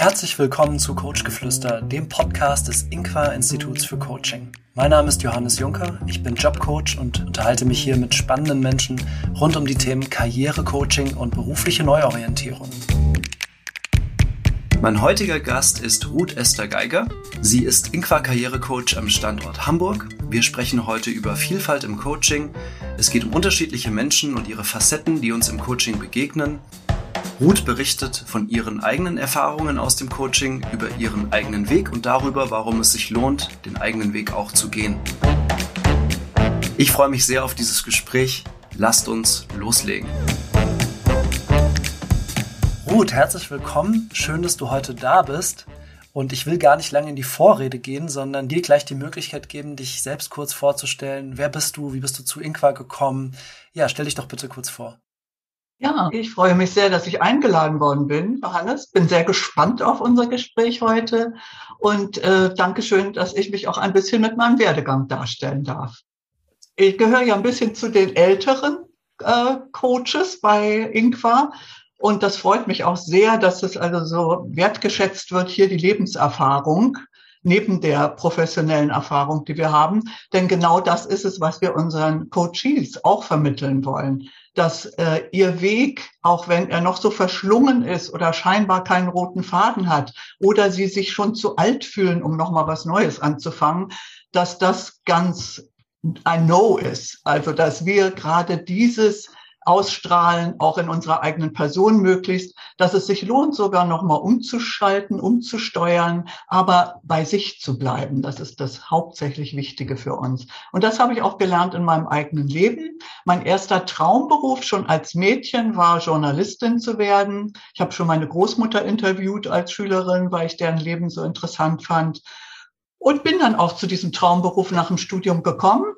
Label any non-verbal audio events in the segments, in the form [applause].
Herzlich willkommen zu Coachgeflüster, dem Podcast des Inqua Instituts für Coaching. Mein Name ist Johannes Juncker, ich bin Jobcoach und unterhalte mich hier mit spannenden Menschen rund um die Themen Karrierecoaching und berufliche Neuorientierung. Mein heutiger Gast ist Ruth Esther Geiger. Sie ist Inqua Karrierecoach am Standort Hamburg. Wir sprechen heute über Vielfalt im Coaching. Es geht um unterschiedliche Menschen und ihre Facetten, die uns im Coaching begegnen. Ruth berichtet von ihren eigenen Erfahrungen aus dem Coaching, über ihren eigenen Weg und darüber, warum es sich lohnt, den eigenen Weg auch zu gehen. Ich freue mich sehr auf dieses Gespräch. Lasst uns loslegen. Ruth, herzlich willkommen. Schön, dass du heute da bist. Und ich will gar nicht lange in die Vorrede gehen, sondern dir gleich die Möglichkeit geben, dich selbst kurz vorzustellen. Wer bist du? Wie bist du zu Inqua gekommen? Ja, stell dich doch bitte kurz vor. Ja, ich freue mich sehr, dass ich eingeladen worden bin, Johannes. Bin sehr gespannt auf unser Gespräch heute und äh, Dankeschön, dass ich mich auch ein bisschen mit meinem Werdegang darstellen darf. Ich gehöre ja ein bisschen zu den älteren äh, Coaches bei Inqua und das freut mich auch sehr, dass es also so wertgeschätzt wird, hier die Lebenserfahrung neben der professionellen Erfahrung, die wir haben. Denn genau das ist es, was wir unseren Coaches auch vermitteln wollen dass äh, ihr Weg, auch wenn er noch so verschlungen ist oder scheinbar keinen roten Faden hat oder sie sich schon zu alt fühlen, um nochmal was Neues anzufangen, dass das ganz ein No ist. Also, dass wir gerade dieses ausstrahlen, auch in unserer eigenen Person möglichst, dass es sich lohnt, sogar nochmal umzuschalten, umzusteuern, aber bei sich zu bleiben. Das ist das hauptsächlich Wichtige für uns. Und das habe ich auch gelernt in meinem eigenen Leben. Mein erster Traumberuf schon als Mädchen war Journalistin zu werden. Ich habe schon meine Großmutter interviewt als Schülerin, weil ich deren Leben so interessant fand. Und bin dann auch zu diesem Traumberuf nach dem Studium gekommen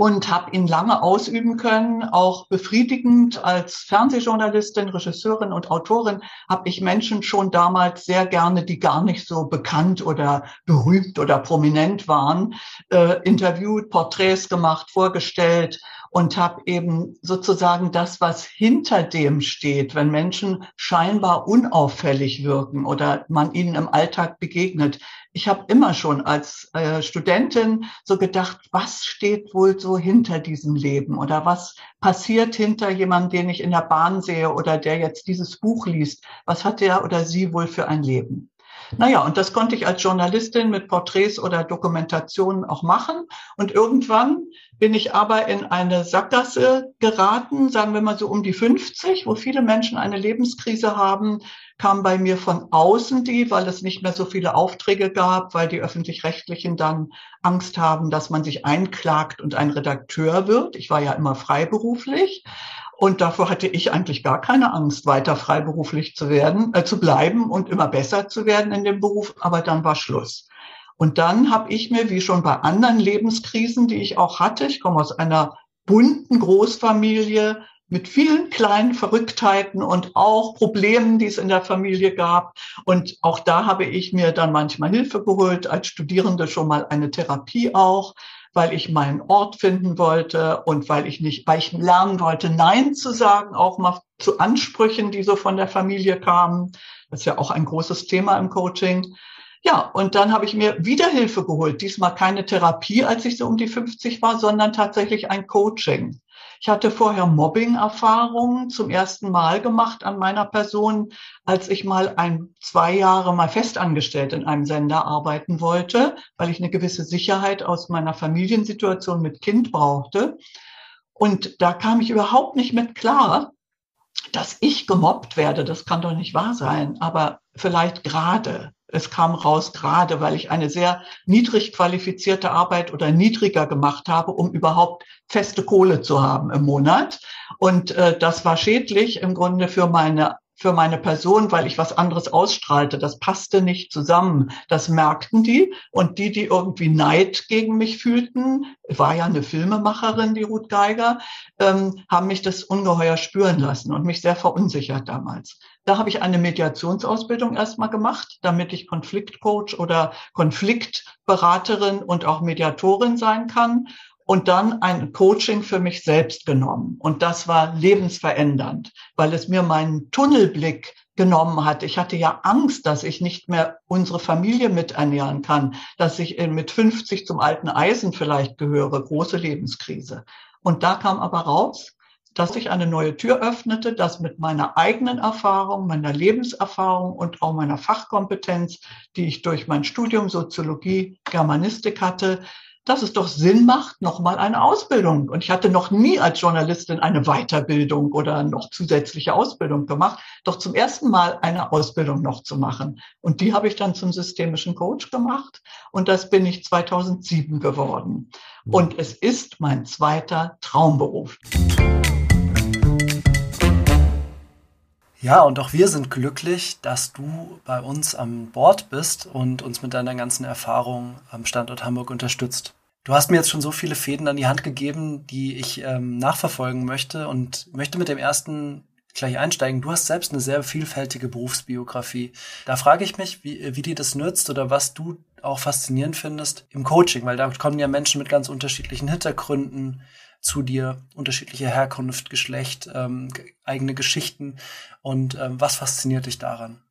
und habe ihn lange ausüben können, auch befriedigend als Fernsehjournalistin, Regisseurin und Autorin habe ich Menschen schon damals sehr gerne, die gar nicht so bekannt oder berühmt oder prominent waren, äh, interviewt, Porträts gemacht, vorgestellt und habe eben sozusagen das, was hinter dem steht, wenn Menschen scheinbar unauffällig wirken oder man ihnen im Alltag begegnet. Ich habe immer schon als äh, Studentin so gedacht, was steht wohl so hinter diesem Leben oder was passiert hinter jemandem, den ich in der Bahn sehe oder der jetzt dieses Buch liest. Was hat der oder sie wohl für ein Leben? Naja, und das konnte ich als Journalistin mit Porträts oder Dokumentationen auch machen. Und irgendwann bin ich aber in eine Sackgasse geraten, sagen wir mal so um die 50, wo viele Menschen eine Lebenskrise haben, kam bei mir von außen die, weil es nicht mehr so viele Aufträge gab, weil die öffentlich-rechtlichen dann Angst haben, dass man sich einklagt und ein Redakteur wird. Ich war ja immer freiberuflich. Und davor hatte ich eigentlich gar keine Angst, weiter freiberuflich zu werden, äh, zu bleiben und immer besser zu werden in dem Beruf. Aber dann war Schluss. Und dann habe ich mir, wie schon bei anderen Lebenskrisen, die ich auch hatte, ich komme aus einer bunten Großfamilie mit vielen kleinen Verrücktheiten und auch Problemen, die es in der Familie gab. Und auch da habe ich mir dann manchmal Hilfe geholt, als Studierende schon mal eine Therapie auch weil ich meinen Ort finden wollte und weil ich nicht, weil ich lernen wollte, Nein zu sagen, auch mal zu Ansprüchen, die so von der Familie kamen. Das ist ja auch ein großes Thema im Coaching. Ja, und dann habe ich mir wieder Hilfe geholt. Diesmal keine Therapie, als ich so um die 50 war, sondern tatsächlich ein Coaching. Ich hatte vorher Mobbing-Erfahrungen zum ersten Mal gemacht an meiner Person, als ich mal ein, zwei Jahre mal festangestellt in einem Sender arbeiten wollte, weil ich eine gewisse Sicherheit aus meiner Familiensituation mit Kind brauchte. Und da kam ich überhaupt nicht mit klar, dass ich gemobbt werde. Das kann doch nicht wahr sein. Aber vielleicht gerade es kam raus, gerade weil ich eine sehr niedrig qualifizierte Arbeit oder niedriger gemacht habe, um überhaupt feste Kohle zu haben im Monat. Und äh, das war schädlich im Grunde für meine für meine Person, weil ich was anderes ausstrahlte. Das passte nicht zusammen. Das merkten die. Und die, die irgendwie Neid gegen mich fühlten, war ja eine Filmemacherin, die Ruth Geiger, ähm, haben mich das ungeheuer spüren lassen und mich sehr verunsichert damals. Da habe ich eine Mediationsausbildung erstmal gemacht, damit ich Konfliktcoach oder Konfliktberaterin und auch Mediatorin sein kann und dann ein Coaching für mich selbst genommen. Und das war lebensverändernd, weil es mir meinen Tunnelblick genommen hat. Ich hatte ja Angst, dass ich nicht mehr unsere Familie miternähren kann, dass ich mit 50 zum alten Eisen vielleicht gehöre, große Lebenskrise. Und da kam aber raus, dass sich eine neue Tür öffnete, dass mit meiner eigenen Erfahrung, meiner Lebenserfahrung und auch meiner Fachkompetenz, die ich durch mein Studium Soziologie, Germanistik hatte, dass es doch Sinn macht, nochmal eine Ausbildung. Und ich hatte noch nie als Journalistin eine Weiterbildung oder noch zusätzliche Ausbildung gemacht, doch zum ersten Mal eine Ausbildung noch zu machen. Und die habe ich dann zum systemischen Coach gemacht und das bin ich 2007 geworden. Und es ist mein zweiter Traumberuf. Ja, und auch wir sind glücklich, dass du bei uns am Bord bist und uns mit deiner ganzen Erfahrung am Standort Hamburg unterstützt. Du hast mir jetzt schon so viele Fäden an die Hand gegeben, die ich ähm, nachverfolgen möchte und möchte mit dem ersten gleich einsteigen. Du hast selbst eine sehr vielfältige Berufsbiografie. Da frage ich mich, wie, wie dir das nützt oder was du auch faszinierend findest im Coaching, weil da kommen ja Menschen mit ganz unterschiedlichen Hintergründen, zu dir, unterschiedliche Herkunft, Geschlecht, ähm, eigene Geschichten. Und ähm, was fasziniert dich daran?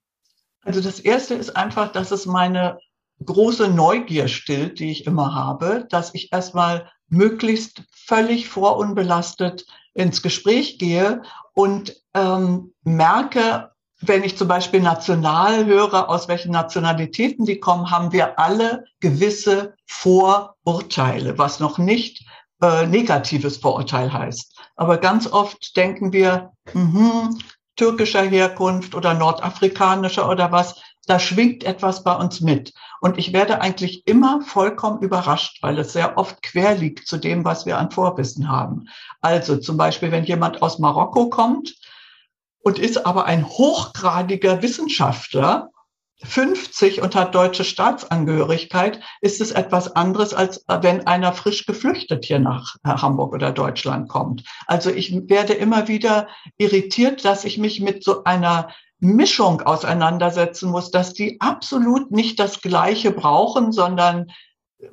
Also das Erste ist einfach, dass es meine große Neugier stillt, die ich immer habe, dass ich erstmal möglichst völlig vorunbelastet ins Gespräch gehe und ähm, merke, wenn ich zum Beispiel national höre, aus welchen Nationalitäten die kommen, haben wir alle gewisse Vorurteile, was noch nicht äh, negatives Vorurteil heißt. Aber ganz oft denken wir, mh, türkischer Herkunft oder nordafrikanischer oder was, da schwingt etwas bei uns mit. Und ich werde eigentlich immer vollkommen überrascht, weil es sehr oft quer liegt zu dem, was wir an Vorwissen haben. Also zum Beispiel, wenn jemand aus Marokko kommt und ist aber ein hochgradiger Wissenschaftler 50 und hat deutsche Staatsangehörigkeit, ist es etwas anderes, als wenn einer frisch geflüchtet hier nach Hamburg oder Deutschland kommt. Also ich werde immer wieder irritiert, dass ich mich mit so einer Mischung auseinandersetzen muss, dass die absolut nicht das Gleiche brauchen, sondern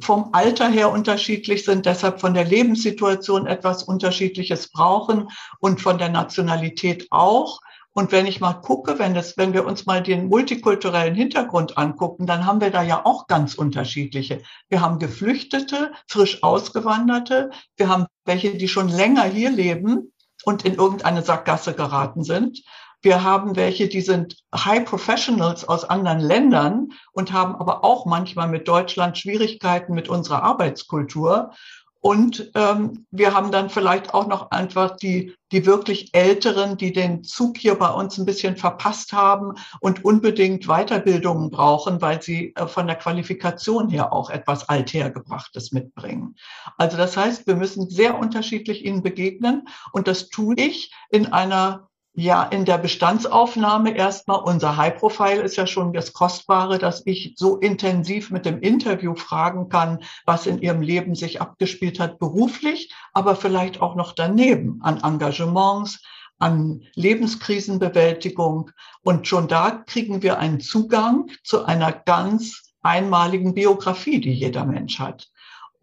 vom Alter her unterschiedlich sind, deshalb von der Lebenssituation etwas Unterschiedliches brauchen und von der Nationalität auch. Und wenn ich mal gucke, wenn, das, wenn wir uns mal den multikulturellen Hintergrund angucken, dann haben wir da ja auch ganz unterschiedliche. Wir haben Geflüchtete, frisch Ausgewanderte, wir haben welche, die schon länger hier leben und in irgendeine Sackgasse geraten sind. Wir haben welche, die sind High Professionals aus anderen Ländern und haben aber auch manchmal mit Deutschland Schwierigkeiten mit unserer Arbeitskultur. Und ähm, wir haben dann vielleicht auch noch einfach die, die wirklich Älteren, die den Zug hier bei uns ein bisschen verpasst haben und unbedingt Weiterbildungen brauchen, weil sie äh, von der Qualifikation her auch etwas Althergebrachtes mitbringen. Also das heißt, wir müssen sehr unterschiedlich ihnen begegnen und das tue ich in einer ja, in der Bestandsaufnahme erstmal, unser High Profile ist ja schon das Kostbare, dass ich so intensiv mit dem Interview fragen kann, was in ihrem Leben sich abgespielt hat, beruflich, aber vielleicht auch noch daneben an Engagements, an Lebenskrisenbewältigung. Und schon da kriegen wir einen Zugang zu einer ganz einmaligen Biografie, die jeder Mensch hat.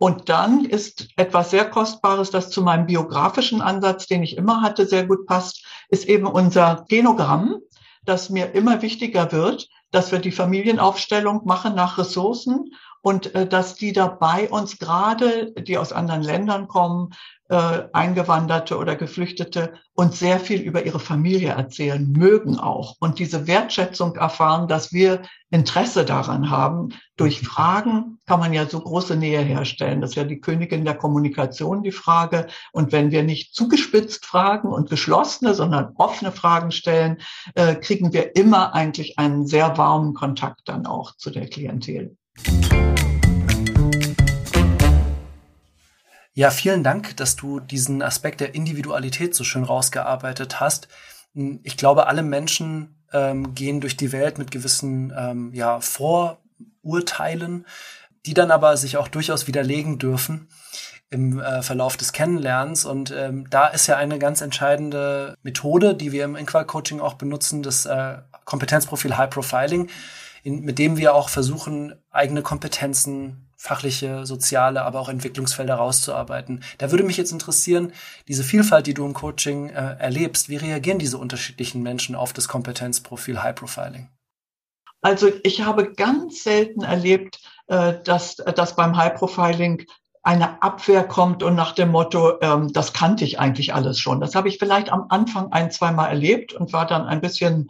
Und dann ist etwas sehr Kostbares, das zu meinem biografischen Ansatz, den ich immer hatte, sehr gut passt, ist eben unser Genogramm, das mir immer wichtiger wird, dass wir die Familienaufstellung machen nach Ressourcen und äh, dass die dabei uns gerade, die aus anderen Ländern kommen, äh, Eingewanderte oder Geflüchtete uns sehr viel über ihre Familie erzählen, mögen auch und diese Wertschätzung erfahren, dass wir Interesse daran haben. Durch Fragen kann man ja so große Nähe herstellen. Das ist ja die Königin der Kommunikation, die Frage. Und wenn wir nicht zugespitzt fragen und geschlossene, sondern offene Fragen stellen, äh, kriegen wir immer eigentlich einen sehr warmen Kontakt dann auch zu der Klientel. Ja, vielen Dank, dass du diesen Aspekt der Individualität so schön rausgearbeitet hast. Hm, ich glaube, alle Menschen ähm, gehen durch die Welt mit gewissen ähm, ja, Vorurteilen, die dann aber sich auch durchaus widerlegen dürfen im äh, Verlauf des Kennenlernens. Und ähm, da ist ja eine ganz entscheidende Methode, die wir im Inqual-Coaching auch benutzen, das äh, Kompetenzprofil High Profiling, in, mit dem wir auch versuchen, eigene Kompetenzen fachliche, soziale, aber auch Entwicklungsfelder rauszuarbeiten. Da würde mich jetzt interessieren, diese Vielfalt, die du im Coaching äh, erlebst, wie reagieren diese unterschiedlichen Menschen auf das Kompetenzprofil High Profiling? Also ich habe ganz selten erlebt, äh, dass, dass beim High Profiling eine Abwehr kommt und nach dem Motto, ähm, das kannte ich eigentlich alles schon. Das habe ich vielleicht am Anfang ein, zweimal erlebt und war dann ein bisschen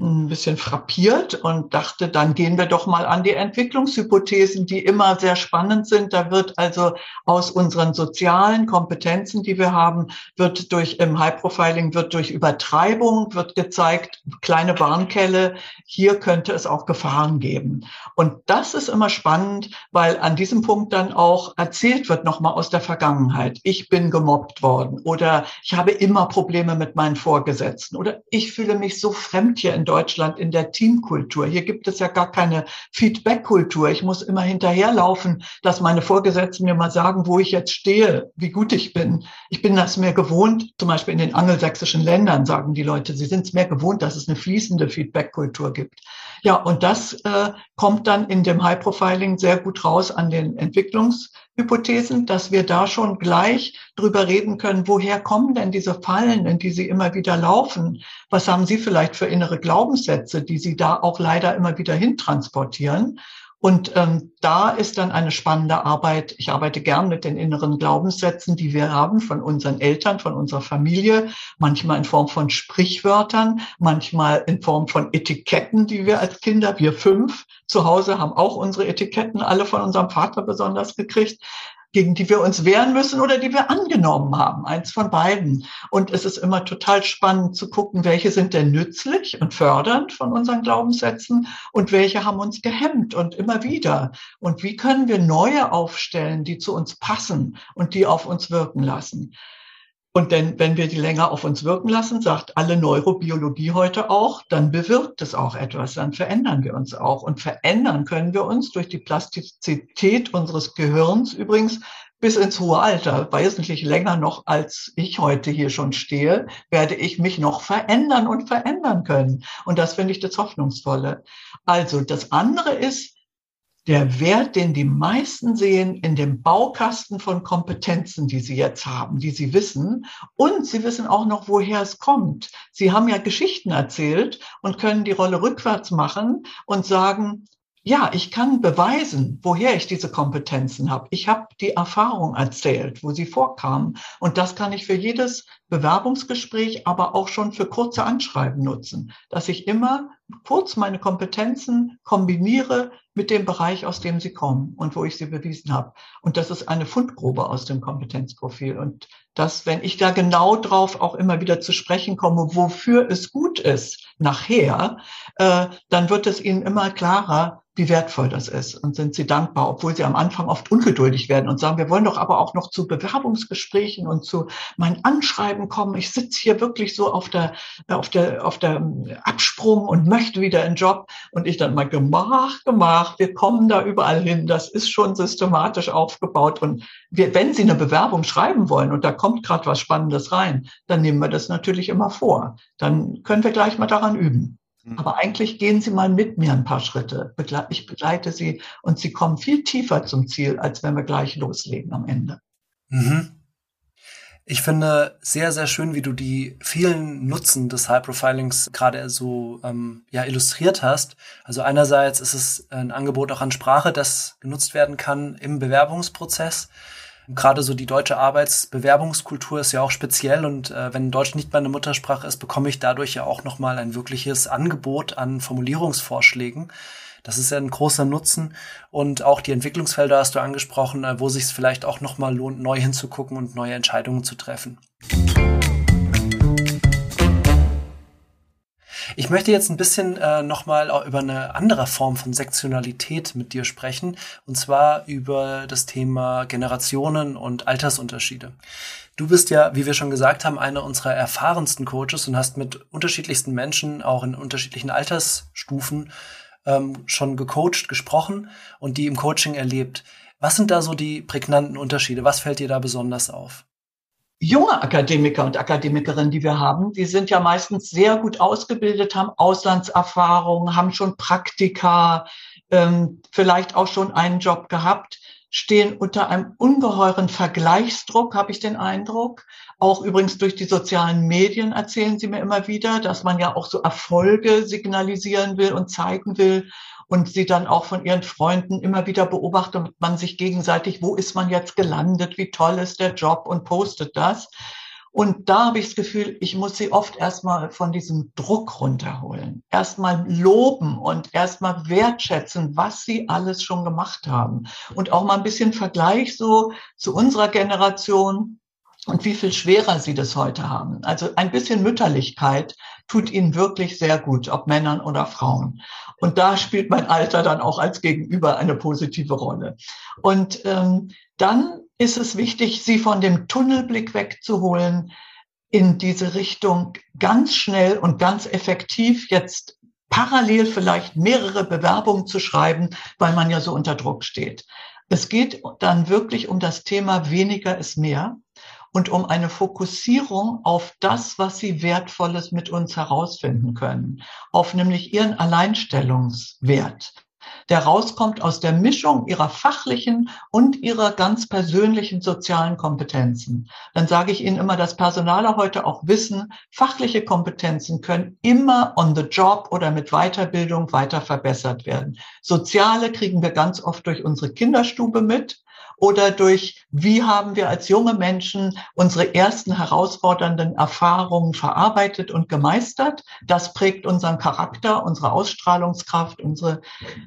ein bisschen frappiert und dachte, dann gehen wir doch mal an die Entwicklungshypothesen, die immer sehr spannend sind. Da wird also aus unseren sozialen Kompetenzen, die wir haben, wird durch im High Profiling wird durch Übertreibung wird gezeigt, kleine Warnkelle, hier könnte es auch Gefahren geben. Und das ist immer spannend, weil an diesem Punkt dann auch erzählt wird nochmal aus der Vergangenheit. Ich bin gemobbt worden oder ich habe immer Probleme mit meinen Vorgesetzten oder ich fühle mich so fremd hier in Deutschland in der Teamkultur. Hier gibt es ja gar keine Feedback-Kultur. Ich muss immer hinterherlaufen, dass meine Vorgesetzten mir mal sagen, wo ich jetzt stehe, wie gut ich bin. Ich bin das mehr gewohnt, zum Beispiel in den angelsächsischen Ländern sagen die Leute, sie sind es mehr gewohnt, dass es eine fließende Feedback-Kultur gibt. Ja, und das äh, kommt dann in dem High Profiling sehr gut raus an den Entwicklungshypothesen, dass wir da schon gleich drüber reden können, woher kommen denn diese Fallen, in die Sie immer wieder laufen? Was haben Sie vielleicht für innere Glaubenssätze, die Sie da auch leider immer wieder hintransportieren? Und ähm, da ist dann eine spannende Arbeit. Ich arbeite gern mit den inneren Glaubenssätzen, die wir haben von unseren Eltern, von unserer Familie, manchmal in Form von Sprichwörtern, manchmal in Form von Etiketten, die wir als Kinder, wir fünf zu Hause haben auch unsere Etiketten alle von unserem Vater besonders gekriegt gegen die wir uns wehren müssen oder die wir angenommen haben. Eins von beiden. Und es ist immer total spannend zu gucken, welche sind denn nützlich und fördernd von unseren Glaubenssätzen und welche haben uns gehemmt und immer wieder. Und wie können wir neue aufstellen, die zu uns passen und die auf uns wirken lassen. Und denn, wenn wir die länger auf uns wirken lassen, sagt alle Neurobiologie heute auch, dann bewirkt es auch etwas, dann verändern wir uns auch. Und verändern können wir uns durch die Plastizität unseres Gehirns übrigens bis ins hohe Alter, wesentlich länger noch als ich heute hier schon stehe, werde ich mich noch verändern und verändern können. Und das finde ich das Hoffnungsvolle. Also das andere ist, der Wert, den die meisten sehen in dem Baukasten von Kompetenzen, die sie jetzt haben, die sie wissen. Und sie wissen auch noch, woher es kommt. Sie haben ja Geschichten erzählt und können die Rolle rückwärts machen und sagen, ja, ich kann beweisen, woher ich diese Kompetenzen habe. Ich habe die Erfahrung erzählt, wo sie vorkamen. Und das kann ich für jedes Bewerbungsgespräch, aber auch schon für kurze Anschreiben nutzen, dass ich immer kurz meine Kompetenzen kombiniere mit dem Bereich, aus dem sie kommen und wo ich sie bewiesen habe. Und das ist eine Fundgrube aus dem Kompetenzprofil. Und das, wenn ich da genau drauf auch immer wieder zu sprechen komme, wofür es gut ist, nachher, äh, dann wird es ihnen immer klarer, wie wertvoll das ist und sind sie dankbar, obwohl sie am Anfang oft ungeduldig werden und sagen, wir wollen doch aber auch noch zu Bewerbungsgesprächen und zu meinen Anschreiben kommen. Ich sitze hier wirklich so auf der, auf der, auf der Absprung und möchte wieder einen Job und ich dann mal gemach, gemach, wir kommen da überall hin. Das ist schon systematisch aufgebaut und wir, wenn Sie eine Bewerbung schreiben wollen und da kommt gerade was Spannendes rein, dann nehmen wir das natürlich immer vor. Dann können wir gleich mal daran üben. Mhm. Aber eigentlich gehen Sie mal mit mir ein paar Schritte. Ich begleite Sie und Sie kommen viel tiefer zum Ziel, als wenn wir gleich loslegen am Ende. Mhm. Ich finde sehr, sehr schön, wie du die vielen Nutzen des High Profilings gerade so ähm, ja, illustriert hast. Also einerseits ist es ein Angebot auch an Sprache, das genutzt werden kann im Bewerbungsprozess. Gerade so die deutsche Arbeitsbewerbungskultur ist ja auch speziell und äh, wenn Deutsch nicht meine Muttersprache ist, bekomme ich dadurch ja auch nochmal ein wirkliches Angebot an Formulierungsvorschlägen. Das ist ja ein großer Nutzen. Und auch die Entwicklungsfelder hast du angesprochen, äh, wo sich es vielleicht auch nochmal lohnt, neu hinzugucken und neue Entscheidungen zu treffen. Ich möchte jetzt ein bisschen äh, nochmal über eine andere Form von Sektionalität mit dir sprechen, und zwar über das Thema Generationen und Altersunterschiede. Du bist ja, wie wir schon gesagt haben, einer unserer erfahrensten Coaches und hast mit unterschiedlichsten Menschen, auch in unterschiedlichen Altersstufen, ähm, schon gecoacht, gesprochen und die im Coaching erlebt. Was sind da so die prägnanten Unterschiede? Was fällt dir da besonders auf? Junge Akademiker und Akademikerinnen, die wir haben, die sind ja meistens sehr gut ausgebildet, haben Auslandserfahrung, haben schon Praktika ähm, vielleicht auch schon einen Job gehabt, stehen unter einem ungeheuren Vergleichsdruck, habe ich den Eindruck. Auch übrigens durch die sozialen Medien erzählen sie mir immer wieder, dass man ja auch so Erfolge signalisieren will und zeigen will und sie dann auch von ihren Freunden immer wieder beobachtet man sich gegenseitig, wo ist man jetzt gelandet, wie toll ist der Job und postet das. Und da habe ich das Gefühl, ich muss sie oft erstmal von diesem Druck runterholen. Erstmal loben und erstmal wertschätzen, was sie alles schon gemacht haben. Und auch mal ein bisschen Vergleich so zu unserer Generation und wie viel schwerer sie das heute haben. Also ein bisschen Mütterlichkeit tut ihnen wirklich sehr gut, ob Männern oder Frauen. Und da spielt mein Alter dann auch als Gegenüber eine positive Rolle. Und ähm, dann ist es wichtig, sie von dem Tunnelblick wegzuholen, in diese Richtung ganz schnell und ganz effektiv jetzt parallel vielleicht mehrere Bewerbungen zu schreiben, weil man ja so unter Druck steht. Es geht dann wirklich um das Thema weniger ist mehr und um eine Fokussierung auf das, was sie Wertvolles mit uns herausfinden können, auf nämlich ihren Alleinstellungswert der rauskommt aus der Mischung ihrer fachlichen und ihrer ganz persönlichen sozialen Kompetenzen. Dann sage ich Ihnen immer, dass Personaler heute auch wissen, fachliche Kompetenzen können immer on the job oder mit Weiterbildung weiter verbessert werden. Soziale kriegen wir ganz oft durch unsere Kinderstube mit oder durch, wie haben wir als junge Menschen unsere ersten herausfordernden Erfahrungen verarbeitet und gemeistert. Das prägt unseren Charakter, unsere Ausstrahlungskraft, unsere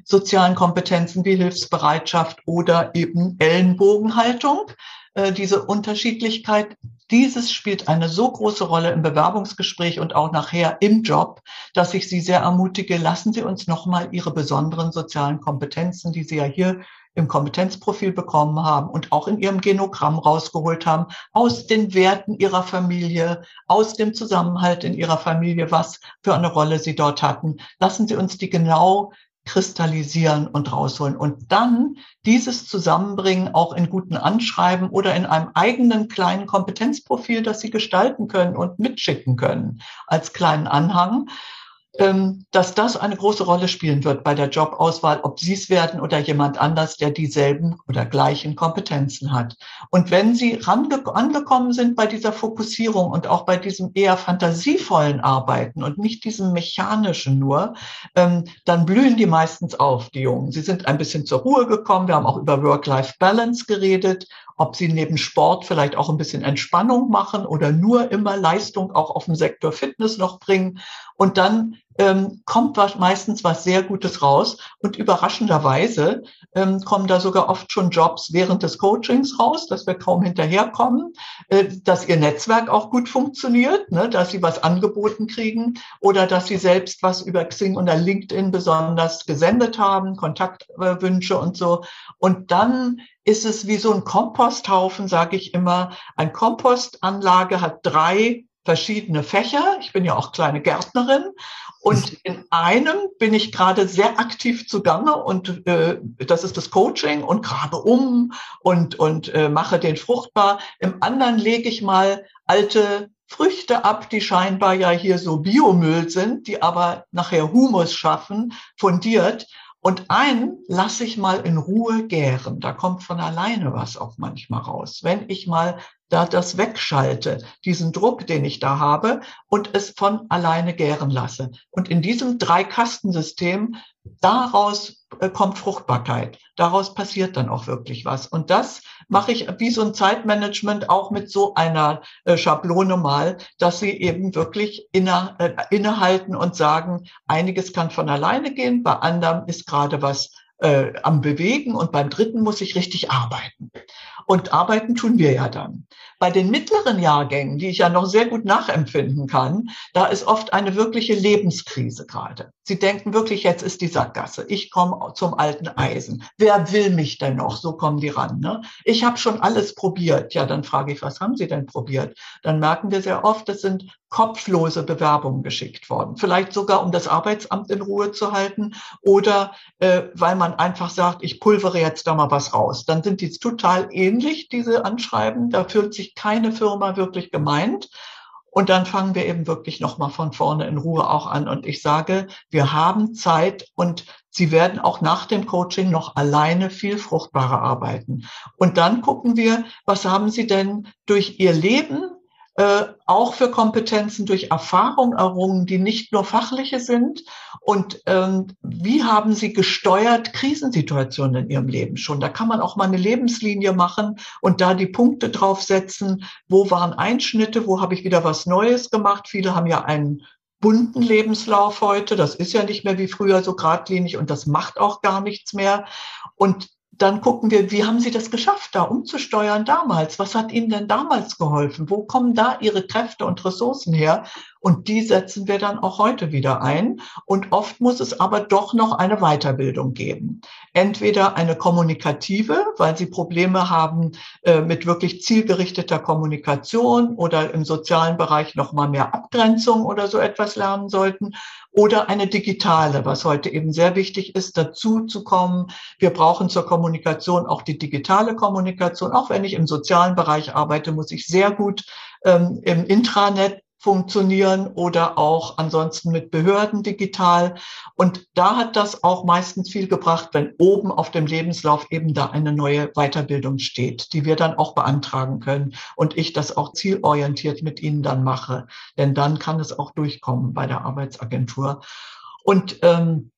sozialen Kompetenzen wie Hilfsbereitschaft oder eben Ellenbogenhaltung. Äh, diese Unterschiedlichkeit, dieses spielt eine so große Rolle im Bewerbungsgespräch und auch nachher im Job, dass ich Sie sehr ermutige, lassen Sie uns nochmal Ihre besonderen sozialen Kompetenzen, die Sie ja hier im Kompetenzprofil bekommen haben und auch in ihrem Genogramm rausgeholt haben, aus den Werten ihrer Familie, aus dem Zusammenhalt in ihrer Familie, was für eine Rolle sie dort hatten. Lassen Sie uns die genau kristallisieren und rausholen und dann dieses zusammenbringen, auch in guten Anschreiben oder in einem eigenen kleinen Kompetenzprofil, das Sie gestalten können und mitschicken können als kleinen Anhang. Ähm, dass das eine große Rolle spielen wird bei der Jobauswahl, ob Sie es werden oder jemand anders, der dieselben oder gleichen Kompetenzen hat. Und wenn Sie angekommen sind bei dieser Fokussierung und auch bei diesem eher fantasievollen Arbeiten und nicht diesem mechanischen nur, ähm, dann blühen die meistens auf, die Jungen. Sie sind ein bisschen zur Ruhe gekommen. Wir haben auch über Work-Life-Balance geredet ob sie neben Sport vielleicht auch ein bisschen Entspannung machen oder nur immer Leistung auch auf dem Sektor Fitness noch bringen. Und dann ähm, kommt was, meistens was sehr Gutes raus. Und überraschenderweise ähm, kommen da sogar oft schon Jobs während des Coachings raus, dass wir kaum hinterherkommen, äh, dass ihr Netzwerk auch gut funktioniert, ne, dass sie was angeboten kriegen oder dass sie selbst was über Xing oder LinkedIn besonders gesendet haben, Kontaktwünsche und so. Und dann ist es wie so ein Komposthaufen, sage ich immer. Ein Kompostanlage hat drei verschiedene Fächer. Ich bin ja auch kleine Gärtnerin und [laughs] in einem bin ich gerade sehr aktiv zugange und äh, das ist das Coaching und grabe um und, und äh, mache den fruchtbar. Im anderen lege ich mal alte Früchte ab, die scheinbar ja hier so Biomüll sind, die aber nachher Humus schaffen, fundiert. Und einen lasse ich mal in Ruhe gären. Da kommt von alleine was auch manchmal raus. Wenn ich mal da das wegschalte, diesen Druck, den ich da habe und es von alleine gären lasse. Und in diesem Dreikastensystem, daraus äh, kommt Fruchtbarkeit. Daraus passiert dann auch wirklich was. Und das mache ich wie so ein Zeitmanagement auch mit so einer äh, Schablone mal, dass sie eben wirklich inne, äh, innehalten und sagen, einiges kann von alleine gehen, bei anderem ist gerade was äh, am Bewegen und beim dritten muss ich richtig arbeiten. Und arbeiten tun wir ja dann. Bei den mittleren Jahrgängen, die ich ja noch sehr gut nachempfinden kann, da ist oft eine wirkliche Lebenskrise gerade. Sie denken wirklich, jetzt ist die Sackgasse. Ich komme zum alten Eisen. Wer will mich denn noch? So kommen die ran. Ne? Ich habe schon alles probiert. Ja, dann frage ich, was haben Sie denn probiert? Dann merken wir sehr oft, es sind kopflose Bewerbungen geschickt worden. Vielleicht sogar, um das Arbeitsamt in Ruhe zu halten oder äh, weil man einfach sagt, ich pulvere jetzt da mal was raus. Dann sind die total ähnlich, diese Anschreiben. Da fühlt sich keine Firma wirklich gemeint. Und dann fangen wir eben wirklich nochmal von vorne in Ruhe auch an. Und ich sage, wir haben Zeit und Sie werden auch nach dem Coaching noch alleine viel fruchtbarer arbeiten. Und dann gucken wir, was haben Sie denn durch Ihr Leben äh, auch für Kompetenzen durch Erfahrung errungen, die nicht nur fachliche sind? Und ähm, wie haben Sie gesteuert Krisensituationen in Ihrem Leben schon? Da kann man auch mal eine Lebenslinie machen und da die Punkte draufsetzen. Wo waren Einschnitte? Wo habe ich wieder was Neues gemacht? Viele haben ja einen bunten Lebenslauf heute. Das ist ja nicht mehr wie früher so geradlinig und das macht auch gar nichts mehr. Und dann gucken wir, wie haben Sie das geschafft, da umzusteuern damals? Was hat Ihnen denn damals geholfen? Wo kommen da Ihre Kräfte und Ressourcen her? Und die setzen wir dann auch heute wieder ein. Und oft muss es aber doch noch eine Weiterbildung geben. Entweder eine kommunikative, weil Sie Probleme haben äh, mit wirklich zielgerichteter Kommunikation oder im sozialen Bereich noch mal mehr Abgrenzung oder so etwas lernen sollten oder eine digitale, was heute eben sehr wichtig ist, dazu zu kommen. Wir brauchen zur Kommunikation auch die digitale Kommunikation. Auch wenn ich im sozialen Bereich arbeite, muss ich sehr gut ähm, im Intranet funktionieren oder auch ansonsten mit Behörden digital. Und da hat das auch meistens viel gebracht, wenn oben auf dem Lebenslauf eben da eine neue Weiterbildung steht, die wir dann auch beantragen können und ich das auch zielorientiert mit Ihnen dann mache. Denn dann kann es auch durchkommen bei der Arbeitsagentur. Und ähm,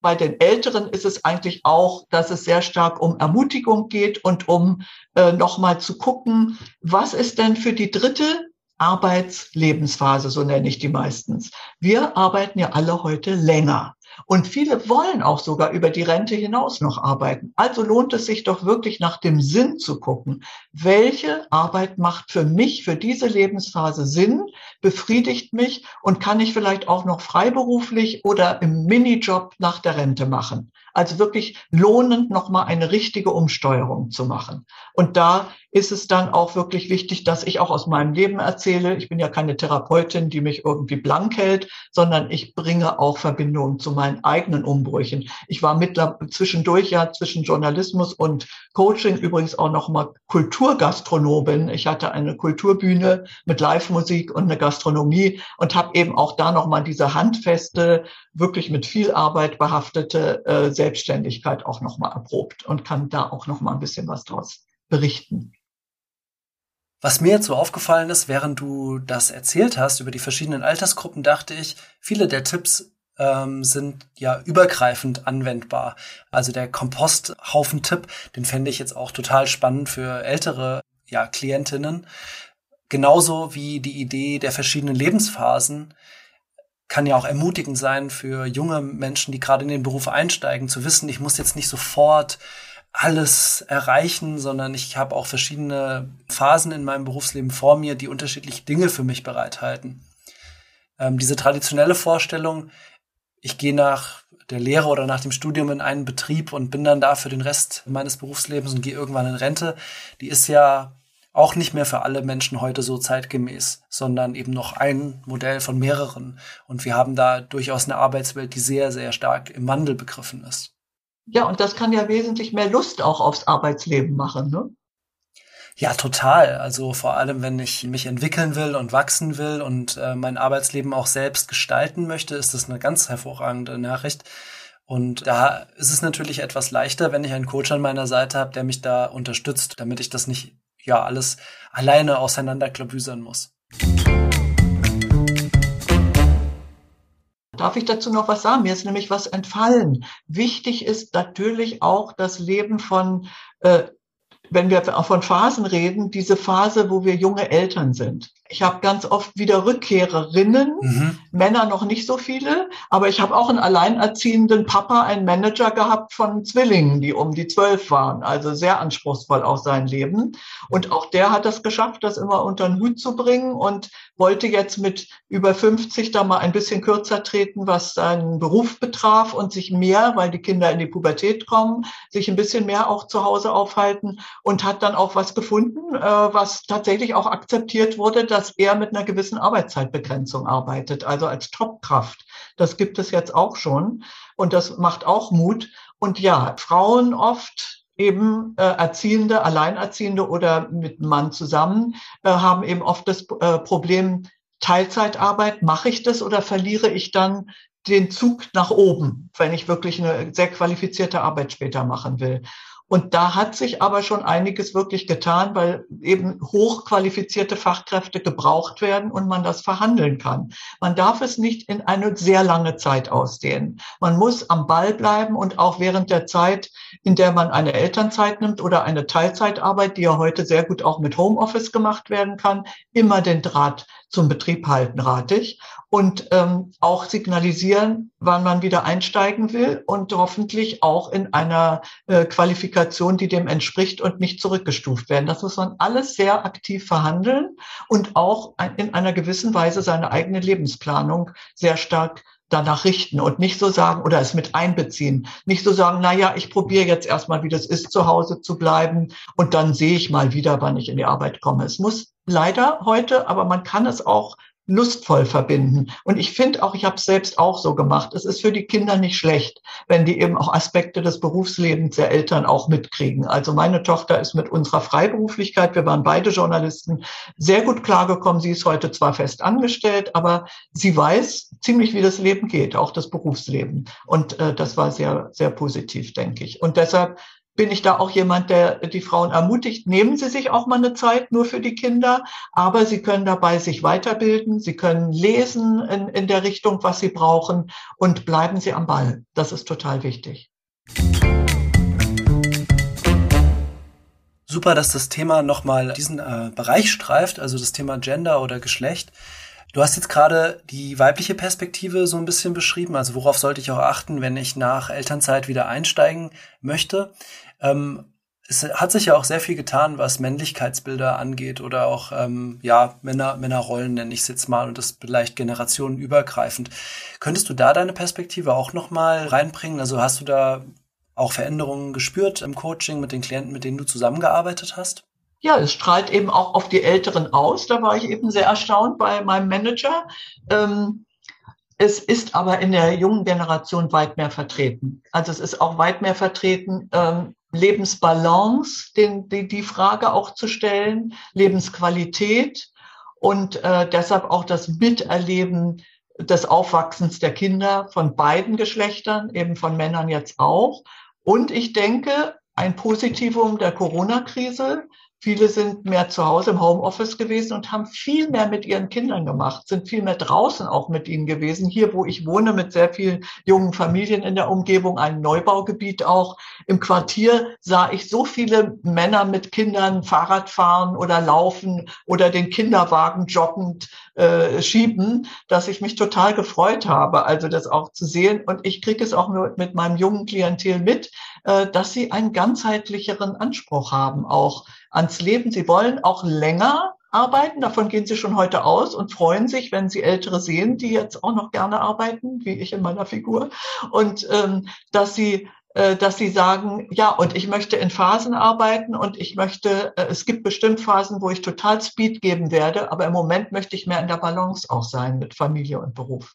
bei den Älteren ist es eigentlich auch, dass es sehr stark um Ermutigung geht und um äh, nochmal zu gucken, was ist denn für die dritte Arbeitslebensphase, so nenne ich die meistens. Wir arbeiten ja alle heute länger. Und viele wollen auch sogar über die Rente hinaus noch arbeiten. Also lohnt es sich doch wirklich nach dem Sinn zu gucken. Welche Arbeit macht für mich, für diese Lebensphase Sinn, befriedigt mich und kann ich vielleicht auch noch freiberuflich oder im Minijob nach der Rente machen? Also wirklich lohnend nochmal eine richtige Umsteuerung zu machen. Und da ist es dann auch wirklich wichtig, dass ich auch aus meinem Leben erzähle. Ich bin ja keine Therapeutin, die mich irgendwie blank hält, sondern ich bringe auch Verbindungen zu meinen eigenen Umbrüchen. Ich war mittlerweile zwischendurch ja zwischen Journalismus und Coaching übrigens auch nochmal Kulturgastronomin. Ich hatte eine Kulturbühne mit Live-Musik und eine Gastronomie und habe eben auch da nochmal diese handfeste, wirklich mit viel Arbeit behaftete äh, Selbstständigkeit auch nochmal erprobt und kann da auch nochmal ein bisschen was draus berichten. Was mir jetzt so aufgefallen ist, während du das erzählt hast über die verschiedenen Altersgruppen, dachte ich, viele der Tipps ähm, sind ja übergreifend anwendbar. Also der Komposthaufen-Tipp, den fände ich jetzt auch total spannend für ältere ja, Klientinnen. Genauso wie die Idee der verschiedenen Lebensphasen kann ja auch ermutigend sein für junge Menschen, die gerade in den Beruf einsteigen, zu wissen, ich muss jetzt nicht sofort alles erreichen, sondern ich habe auch verschiedene Phasen in meinem Berufsleben vor mir, die unterschiedliche Dinge für mich bereithalten. Ähm, diese traditionelle Vorstellung, ich gehe nach der Lehre oder nach dem Studium in einen Betrieb und bin dann da für den Rest meines Berufslebens und gehe irgendwann in Rente, die ist ja auch nicht mehr für alle Menschen heute so zeitgemäß, sondern eben noch ein Modell von mehreren. Und wir haben da durchaus eine Arbeitswelt, die sehr, sehr stark im Wandel begriffen ist. Ja, und das kann ja wesentlich mehr Lust auch aufs Arbeitsleben machen, ne? Ja, total. Also vor allem, wenn ich mich entwickeln will und wachsen will und äh, mein Arbeitsleben auch selbst gestalten möchte, ist das eine ganz hervorragende Nachricht. Und da ist es natürlich etwas leichter, wenn ich einen Coach an meiner Seite habe, der mich da unterstützt, damit ich das nicht ja alles alleine auseinanderklabüsern muss. Darf ich dazu noch was sagen? Mir ist nämlich was entfallen. Wichtig ist natürlich auch das Leben von äh, wenn wir von Phasen reden, diese Phase, wo wir junge Eltern sind. Ich habe ganz oft wieder Rückkehrerinnen, mhm. Männer noch nicht so viele, aber ich habe auch einen alleinerziehenden Papa, einen Manager gehabt von Zwillingen, die um die zwölf waren, also sehr anspruchsvoll auch sein Leben. Und auch der hat es geschafft, das immer unter den Hut zu bringen und wollte jetzt mit über 50 da mal ein bisschen kürzer treten, was seinen Beruf betraf und sich mehr, weil die Kinder in die Pubertät kommen, sich ein bisschen mehr auch zu Hause aufhalten und hat dann auch was gefunden, äh, was tatsächlich auch akzeptiert wurde, dass er mit einer gewissen Arbeitszeitbegrenzung arbeitet, also als Topkraft. Das gibt es jetzt auch schon und das macht auch Mut. Und ja, Frauen oft eben äh, Erziehende, Alleinerziehende oder mit einem Mann zusammen äh, haben eben oft das äh, Problem, Teilzeitarbeit, mache ich das oder verliere ich dann den Zug nach oben, wenn ich wirklich eine sehr qualifizierte Arbeit später machen will. Und da hat sich aber schon einiges wirklich getan, weil eben hochqualifizierte Fachkräfte gebraucht werden und man das verhandeln kann. Man darf es nicht in eine sehr lange Zeit ausdehnen. Man muss am Ball bleiben und auch während der Zeit, in der man eine Elternzeit nimmt oder eine Teilzeitarbeit, die ja heute sehr gut auch mit Homeoffice gemacht werden kann, immer den Draht zum Betrieb halten, rate ich und ähm, auch signalisieren, wann man wieder einsteigen will und hoffentlich auch in einer äh, Qualifikation, die dem entspricht und nicht zurückgestuft werden. Das muss man alles sehr aktiv verhandeln und auch in einer gewissen Weise seine eigene Lebensplanung sehr stark danach richten und nicht so sagen oder es mit einbeziehen. Nicht so sagen, na ja, ich probiere jetzt erstmal, wie das ist, zu Hause zu bleiben und dann sehe ich mal wieder, wann ich in die Arbeit komme. Es muss leider heute, aber man kann es auch lustvoll verbinden. Und ich finde auch, ich habe es selbst auch so gemacht. Es ist für die Kinder nicht schlecht, wenn die eben auch Aspekte des Berufslebens der Eltern auch mitkriegen. Also meine Tochter ist mit unserer Freiberuflichkeit, wir waren beide Journalisten, sehr gut klargekommen. Sie ist heute zwar fest angestellt, aber sie weiß ziemlich, wie das Leben geht, auch das Berufsleben. Und äh, das war sehr, sehr positiv, denke ich. Und deshalb bin ich da auch jemand, der die Frauen ermutigt, nehmen Sie sich auch mal eine Zeit nur für die Kinder, aber Sie können dabei sich weiterbilden, Sie können lesen in, in der Richtung, was Sie brauchen und bleiben Sie am Ball. Das ist total wichtig. Super, dass das Thema nochmal diesen äh, Bereich streift, also das Thema Gender oder Geschlecht. Du hast jetzt gerade die weibliche Perspektive so ein bisschen beschrieben. Also worauf sollte ich auch achten, wenn ich nach Elternzeit wieder einsteigen möchte? Ähm, es hat sich ja auch sehr viel getan, was Männlichkeitsbilder angeht oder auch ähm, ja Männer Männerrollen nenne ich es jetzt mal und das vielleicht generationenübergreifend. Könntest du da deine Perspektive auch noch mal reinbringen? Also hast du da auch Veränderungen gespürt im Coaching mit den Klienten, mit denen du zusammengearbeitet hast? Ja, es strahlt eben auch auf die Älteren aus. Da war ich eben sehr erstaunt bei meinem Manager. Ähm, es ist aber in der jungen Generation weit mehr vertreten. Also es ist auch weit mehr vertreten, ähm, Lebensbalance, den, die, die Frage auch zu stellen, Lebensqualität und äh, deshalb auch das Miterleben des Aufwachsens der Kinder von beiden Geschlechtern, eben von Männern jetzt auch. Und ich denke, ein Positivum der Corona-Krise Viele sind mehr zu Hause im Homeoffice gewesen und haben viel mehr mit ihren Kindern gemacht, sind viel mehr draußen auch mit ihnen gewesen. Hier, wo ich wohne, mit sehr vielen jungen Familien in der Umgebung, ein Neubaugebiet auch. Im Quartier sah ich so viele Männer mit Kindern Fahrrad fahren oder laufen oder den Kinderwagen joggend äh, schieben, dass ich mich total gefreut habe, also das auch zu sehen. Und ich kriege es auch nur mit meinem jungen Klientel mit, dass sie einen ganzheitlicheren Anspruch haben, auch ans Leben. Sie wollen auch länger arbeiten. Davon gehen sie schon heute aus und freuen sich, wenn sie Ältere sehen, die jetzt auch noch gerne arbeiten, wie ich in meiner Figur. Und ähm, dass sie äh, dass sie sagen, ja, und ich möchte in Phasen arbeiten und ich möchte, äh, es gibt bestimmt Phasen, wo ich total Speed geben werde, aber im Moment möchte ich mehr in der Balance auch sein mit Familie und Beruf.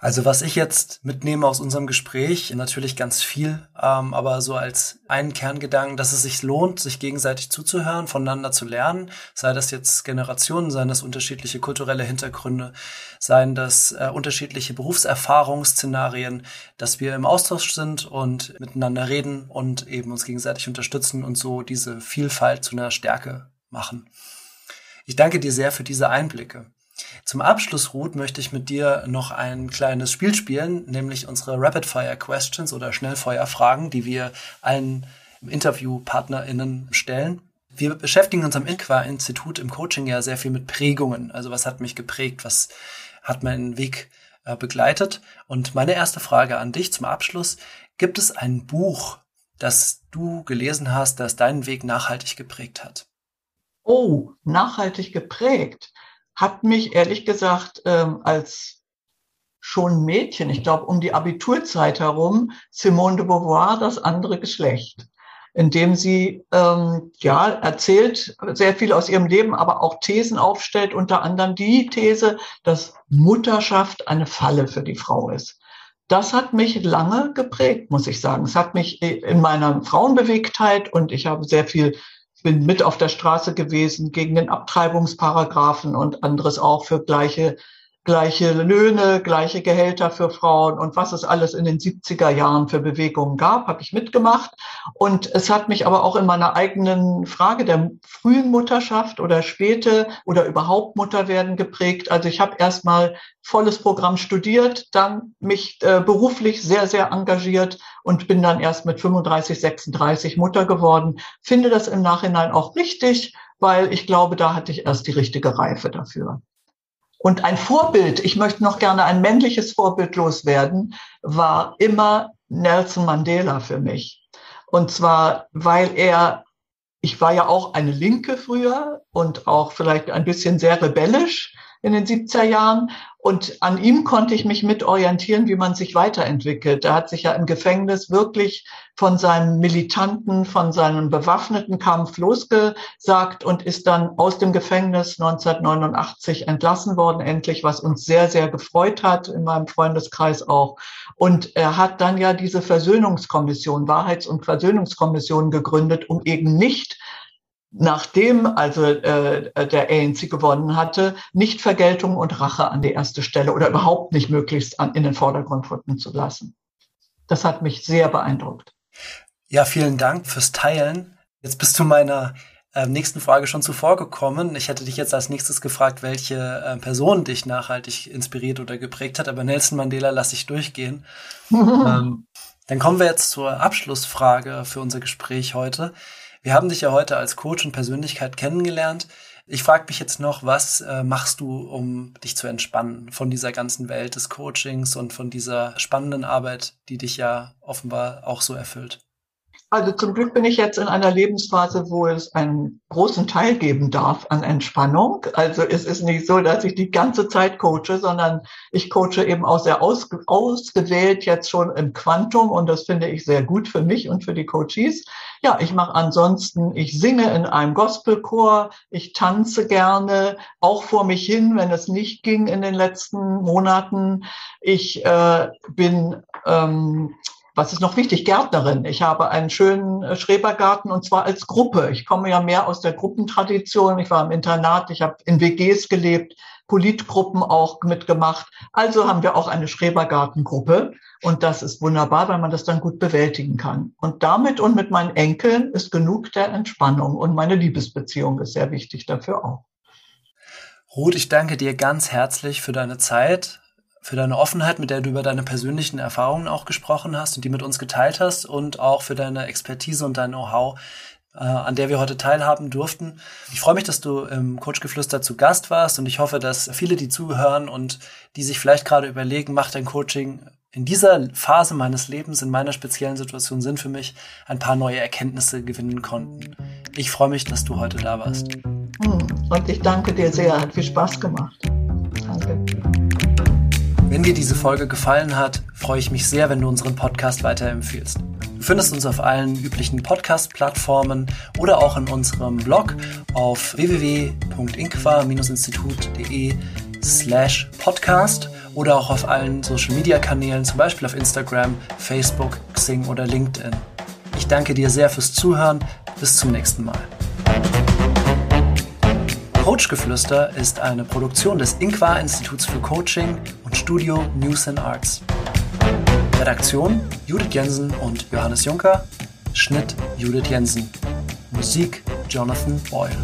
Also was ich jetzt mitnehme aus unserem Gespräch, natürlich ganz viel, ähm, aber so als einen Kerngedanken, dass es sich lohnt, sich gegenseitig zuzuhören, voneinander zu lernen, sei das jetzt Generationen, seien das unterschiedliche kulturelle Hintergründe, seien das äh, unterschiedliche Berufserfahrungsszenarien, dass wir im Austausch sind und miteinander reden und eben uns gegenseitig unterstützen und so diese Vielfalt zu einer Stärke machen. Ich danke dir sehr für diese Einblicke. Zum Abschluss, Ruth, möchte ich mit dir noch ein kleines Spiel spielen, nämlich unsere Rapid Fire Questions oder Schnellfeuerfragen, die wir allen InterviewpartnerInnen stellen. Wir beschäftigen uns am Inqua-Institut im Coaching ja sehr viel mit Prägungen. Also was hat mich geprägt? Was hat meinen Weg äh, begleitet? Und meine erste Frage an dich zum Abschluss. Gibt es ein Buch, das du gelesen hast, das deinen Weg nachhaltig geprägt hat? Oh, nachhaltig geprägt hat mich ehrlich gesagt ähm, als schon Mädchen, ich glaube um die Abiturzeit herum, Simone de Beauvoir, das andere Geschlecht, indem sie ähm, ja erzählt sehr viel aus ihrem Leben, aber auch Thesen aufstellt, unter anderem die These, dass Mutterschaft eine Falle für die Frau ist. Das hat mich lange geprägt, muss ich sagen. Es hat mich in meiner Frauenbewegtheit und ich habe sehr viel bin mit auf der Straße gewesen gegen den Abtreibungsparagraphen und anderes auch für gleiche gleiche Löhne, gleiche Gehälter für Frauen und was es alles in den 70er Jahren für Bewegungen gab, habe ich mitgemacht. Und es hat mich aber auch in meiner eigenen Frage der frühen Mutterschaft oder späte oder überhaupt Mutterwerden geprägt. Also ich habe erstmal volles Programm studiert, dann mich äh, beruflich sehr, sehr engagiert und bin dann erst mit 35, 36 Mutter geworden. Finde das im Nachhinein auch richtig, weil ich glaube, da hatte ich erst die richtige Reife dafür. Und ein Vorbild, ich möchte noch gerne ein männliches Vorbild loswerden, war immer Nelson Mandela für mich. Und zwar, weil er, ich war ja auch eine Linke früher und auch vielleicht ein bisschen sehr rebellisch in den 70er Jahren. Und an ihm konnte ich mich mit orientieren, wie man sich weiterentwickelt. Er hat sich ja im Gefängnis wirklich von seinem militanten, von seinem bewaffneten Kampf losgesagt und ist dann aus dem Gefängnis 1989 entlassen worden, endlich, was uns sehr, sehr gefreut hat, in meinem Freundeskreis auch. Und er hat dann ja diese Versöhnungskommission, Wahrheits- und Versöhnungskommission gegründet, um eben nicht nachdem also äh, der ANC gewonnen hatte, nicht Vergeltung und Rache an die erste Stelle oder überhaupt nicht möglichst an, in den Vordergrund rücken zu lassen. Das hat mich sehr beeindruckt. Ja, vielen Dank fürs Teilen. Jetzt bist du meiner äh, nächsten Frage schon zuvor gekommen. Ich hätte dich jetzt als nächstes gefragt, welche äh, Person dich nachhaltig inspiriert oder geprägt hat, aber Nelson Mandela lasse ich durchgehen. [laughs] ähm, dann kommen wir jetzt zur Abschlussfrage für unser Gespräch heute. Wir haben dich ja heute als Coach und Persönlichkeit kennengelernt. Ich frage mich jetzt noch, was äh, machst du, um dich zu entspannen von dieser ganzen Welt des Coachings und von dieser spannenden Arbeit, die dich ja offenbar auch so erfüllt? Also zum Glück bin ich jetzt in einer Lebensphase, wo es einen großen Teil geben darf an Entspannung. Also es ist nicht so, dass ich die ganze Zeit coache, sondern ich coache eben auch sehr ausge ausgewählt jetzt schon im Quantum und das finde ich sehr gut für mich und für die Coaches. Ja, ich mache ansonsten, ich singe in einem Gospelchor, ich tanze gerne, auch vor mich hin, wenn es nicht ging in den letzten Monaten. Ich äh, bin ähm, was ist noch wichtig? Gärtnerin. Ich habe einen schönen äh, Schrebergarten und zwar als Gruppe. Ich komme ja mehr aus der Gruppentradition. Ich war im Internat, ich habe in WGs gelebt, Politgruppen auch mitgemacht. Also haben wir auch eine Schrebergartengruppe und das ist wunderbar, weil man das dann gut bewältigen kann. Und damit und mit meinen Enkeln ist genug der Entspannung und meine Liebesbeziehung ist sehr wichtig dafür auch. Ruth, ich danke dir ganz herzlich für deine Zeit, für deine Offenheit, mit der du über deine persönlichen Erfahrungen auch gesprochen hast und die mit uns geteilt hast und auch für deine Expertise und dein Know-how, äh, an der wir heute teilhaben durften. Ich freue mich, dass du im Coachgeflüster zu Gast warst und ich hoffe, dass viele, die zuhören und die sich vielleicht gerade überlegen, macht ein Coaching in dieser Phase meines Lebens, in meiner speziellen Situation Sinn für mich, ein paar neue Erkenntnisse gewinnen konnten. Ich freue mich, dass du heute da warst. Hm, und ich danke dir sehr, hat viel Spaß gemacht. Wenn dir diese Folge gefallen hat, freue ich mich sehr, wenn du unseren Podcast weiterempfiehlst. Du findest uns auf allen üblichen Podcast-Plattformen oder auch in unserem Blog auf www.inqua-institut.de slash podcast oder auch auf allen Social-Media-Kanälen, zum Beispiel auf Instagram, Facebook, Xing oder LinkedIn. Ich danke dir sehr fürs Zuhören. Bis zum nächsten Mal. Coachgeflüster ist eine Produktion des Inqua Instituts für Coaching und Studio News and Arts. Redaktion Judith Jensen und Johannes Juncker. Schnitt Judith Jensen. Musik Jonathan Boyle.